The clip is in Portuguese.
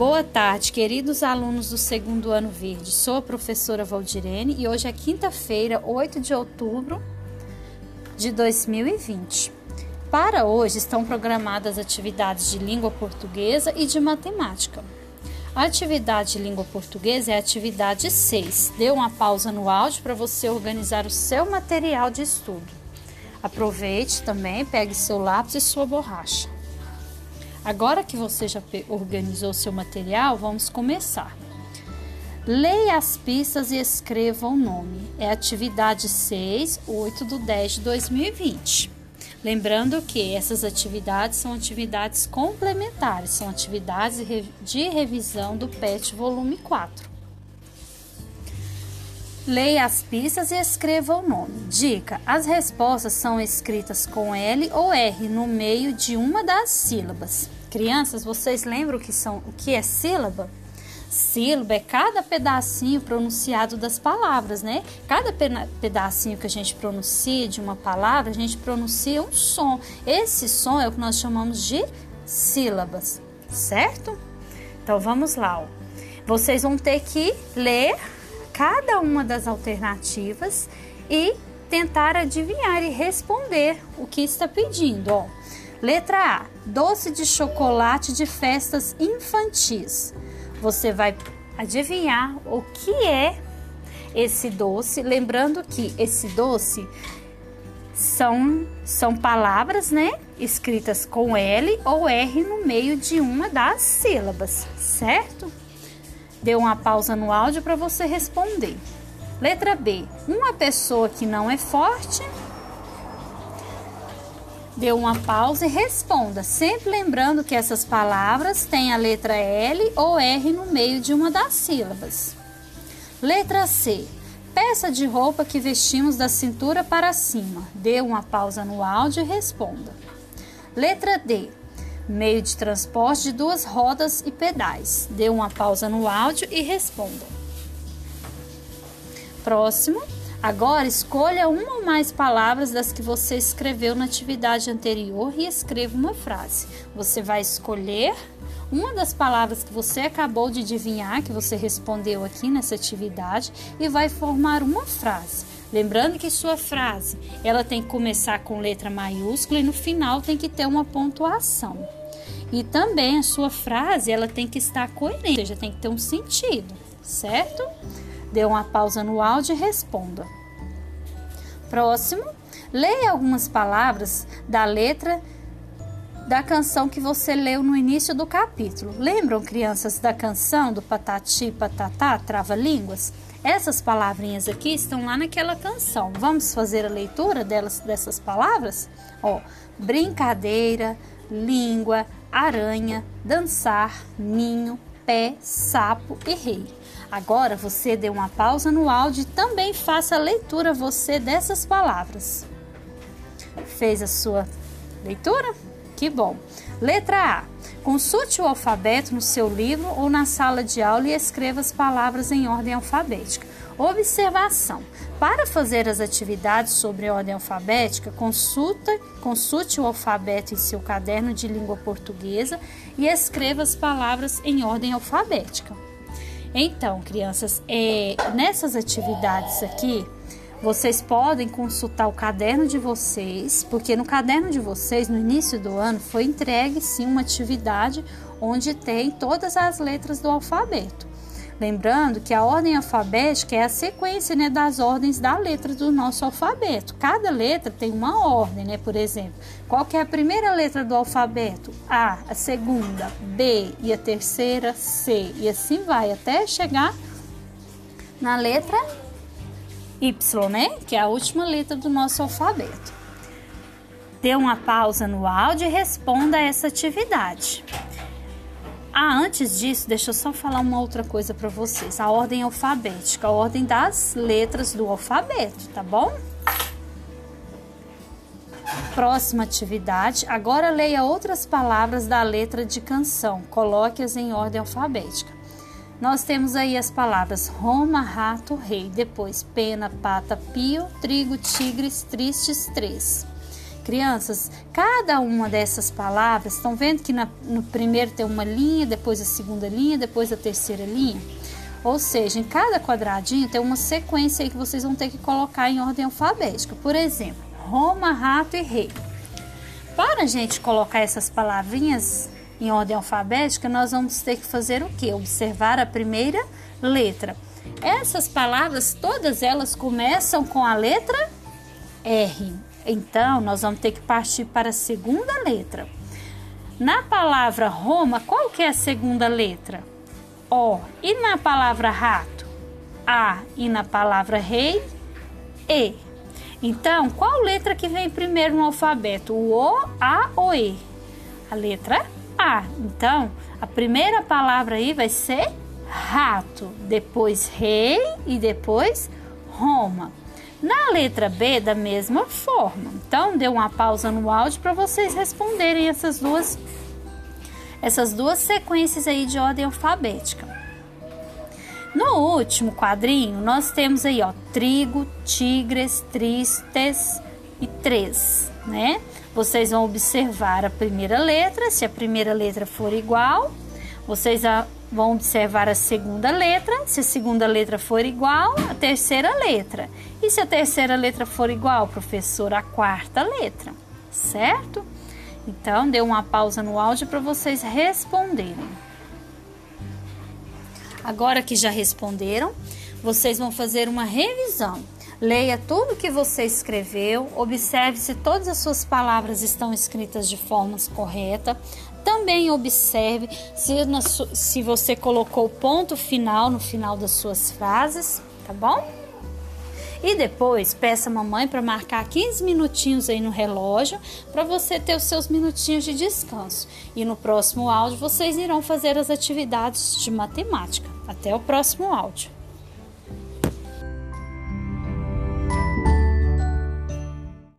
Boa tarde, queridos alunos do segundo ano verde. Sou a professora Valdirene e hoje é quinta-feira, 8 de outubro de 2020. Para hoje estão programadas atividades de língua portuguesa e de matemática. A atividade de língua portuguesa é a atividade 6. Dê uma pausa no áudio para você organizar o seu material de estudo. Aproveite também, pegue seu lápis e sua borracha. Agora que você já organizou seu material, vamos começar. Leia as pistas e escreva o nome. É atividade 6, 8 do 10 de 2020. Lembrando que essas atividades são atividades complementares, são atividades de revisão do PET volume 4. Leia as pistas e escreva o nome. Dica: as respostas são escritas com L ou R no meio de uma das sílabas. Crianças, vocês lembram o que, são, o que é sílaba? Sílaba é cada pedacinho pronunciado das palavras, né? Cada pedacinho que a gente pronuncia de uma palavra, a gente pronuncia um som. Esse som é o que nós chamamos de sílabas, certo? Então vamos lá. Ó. Vocês vão ter que ler cada uma das alternativas e tentar adivinhar e responder o que está pedindo. Ó. Letra A: doce de chocolate de festas infantis você vai adivinhar o que é esse doce. Lembrando que esse doce são, são palavras, né? Escritas com L ou R no meio de uma das sílabas, certo? Dê uma pausa no áudio para você responder. Letra B. Uma pessoa que não é forte dê uma pausa e responda, sempre lembrando que essas palavras têm a letra L ou R no meio de uma das sílabas. Letra C. Peça de roupa que vestimos da cintura para cima. Dê uma pausa no áudio e responda. Letra D. Meio de transporte de duas rodas e pedais. Dê uma pausa no áudio e responda. Próximo. Agora escolha uma ou mais palavras das que você escreveu na atividade anterior e escreva uma frase. Você vai escolher uma das palavras que você acabou de adivinhar, que você respondeu aqui nessa atividade, e vai formar uma frase. Lembrando que sua frase, ela tem que começar com letra maiúscula e no final tem que ter uma pontuação. E também a sua frase, ela tem que estar coerente, ou seja, tem que ter um sentido, certo? Dê uma pausa no áudio e responda. Próximo, leia algumas palavras da letra da canção que você leu no início do capítulo. Lembram, crianças, da canção do Patati Patatá, Trava-Línguas? Essas palavrinhas aqui estão lá naquela canção. Vamos fazer a leitura delas, dessas palavras? Ó, brincadeira, língua, aranha, dançar, ninho, pé, sapo e rei. Agora você dê uma pausa no áudio e também faça a leitura você dessas palavras. Fez a sua leitura? Que bom. Letra A. Consulte o alfabeto no seu livro ou na sala de aula e escreva as palavras em ordem alfabética. Observação: para fazer as atividades sobre ordem alfabética, consulta, consulte o alfabeto em seu caderno de língua portuguesa e escreva as palavras em ordem alfabética. Então, crianças, é, nessas atividades aqui, vocês podem consultar o caderno de vocês, porque no caderno de vocês, no início do ano, foi entregue sim uma atividade onde tem todas as letras do alfabeto. Lembrando que a ordem alfabética é a sequência né, das ordens da letra do nosso alfabeto. Cada letra tem uma ordem, né? Por exemplo, qual que é a primeira letra do alfabeto? A, a segunda, B e a terceira, C. E assim vai até chegar na letra Y, né? Que é a última letra do nosso alfabeto. Dê uma pausa no áudio e responda a essa atividade. Ah, antes disso, deixa eu só falar uma outra coisa para vocês. A ordem alfabética, a ordem das letras do alfabeto, tá bom? Próxima atividade. Agora leia outras palavras da letra de canção. Coloque-as em ordem alfabética. Nós temos aí as palavras Roma, rato, rei. Depois pena, pata, pio, trigo, tigres, tristes, três. Crianças, cada uma dessas palavras, estão vendo que na, no primeiro tem uma linha, depois a segunda linha, depois a terceira linha? Ou seja, em cada quadradinho tem uma sequência aí que vocês vão ter que colocar em ordem alfabética. Por exemplo, Roma, rato e rei. Para a gente colocar essas palavrinhas em ordem alfabética, nós vamos ter que fazer o quê? Observar a primeira letra. Essas palavras, todas elas começam com a letra R. Então, nós vamos ter que partir para a segunda letra. Na palavra Roma, qual que é a segunda letra? O. E na palavra rato? A. E na palavra rei? E. Então, qual letra que vem primeiro no alfabeto? O O, A ou E? A letra A. Então, a primeira palavra aí vai ser rato, depois rei e depois Roma. Na letra B, da mesma forma. Então, dê uma pausa no áudio para vocês responderem essas duas essas duas sequências aí de ordem alfabética. No último quadrinho, nós temos aí, ó, trigo, tigres, tristes e três, né? Vocês vão observar a primeira letra, se a primeira letra for igual, vocês vão observar a segunda letra, se a segunda letra for igual, a terceira letra. E se a terceira letra for igual, professor, a quarta letra, certo? Então, dê uma pausa no áudio para vocês responderem. Agora que já responderam, vocês vão fazer uma revisão. Leia tudo que você escreveu, observe se todas as suas palavras estão escritas de forma correta. Também observe se, se você colocou o ponto final no final das suas frases, tá bom? E depois peça a mamãe para marcar 15 minutinhos aí no relógio para você ter os seus minutinhos de descanso. E no próximo áudio vocês irão fazer as atividades de matemática. Até o próximo áudio.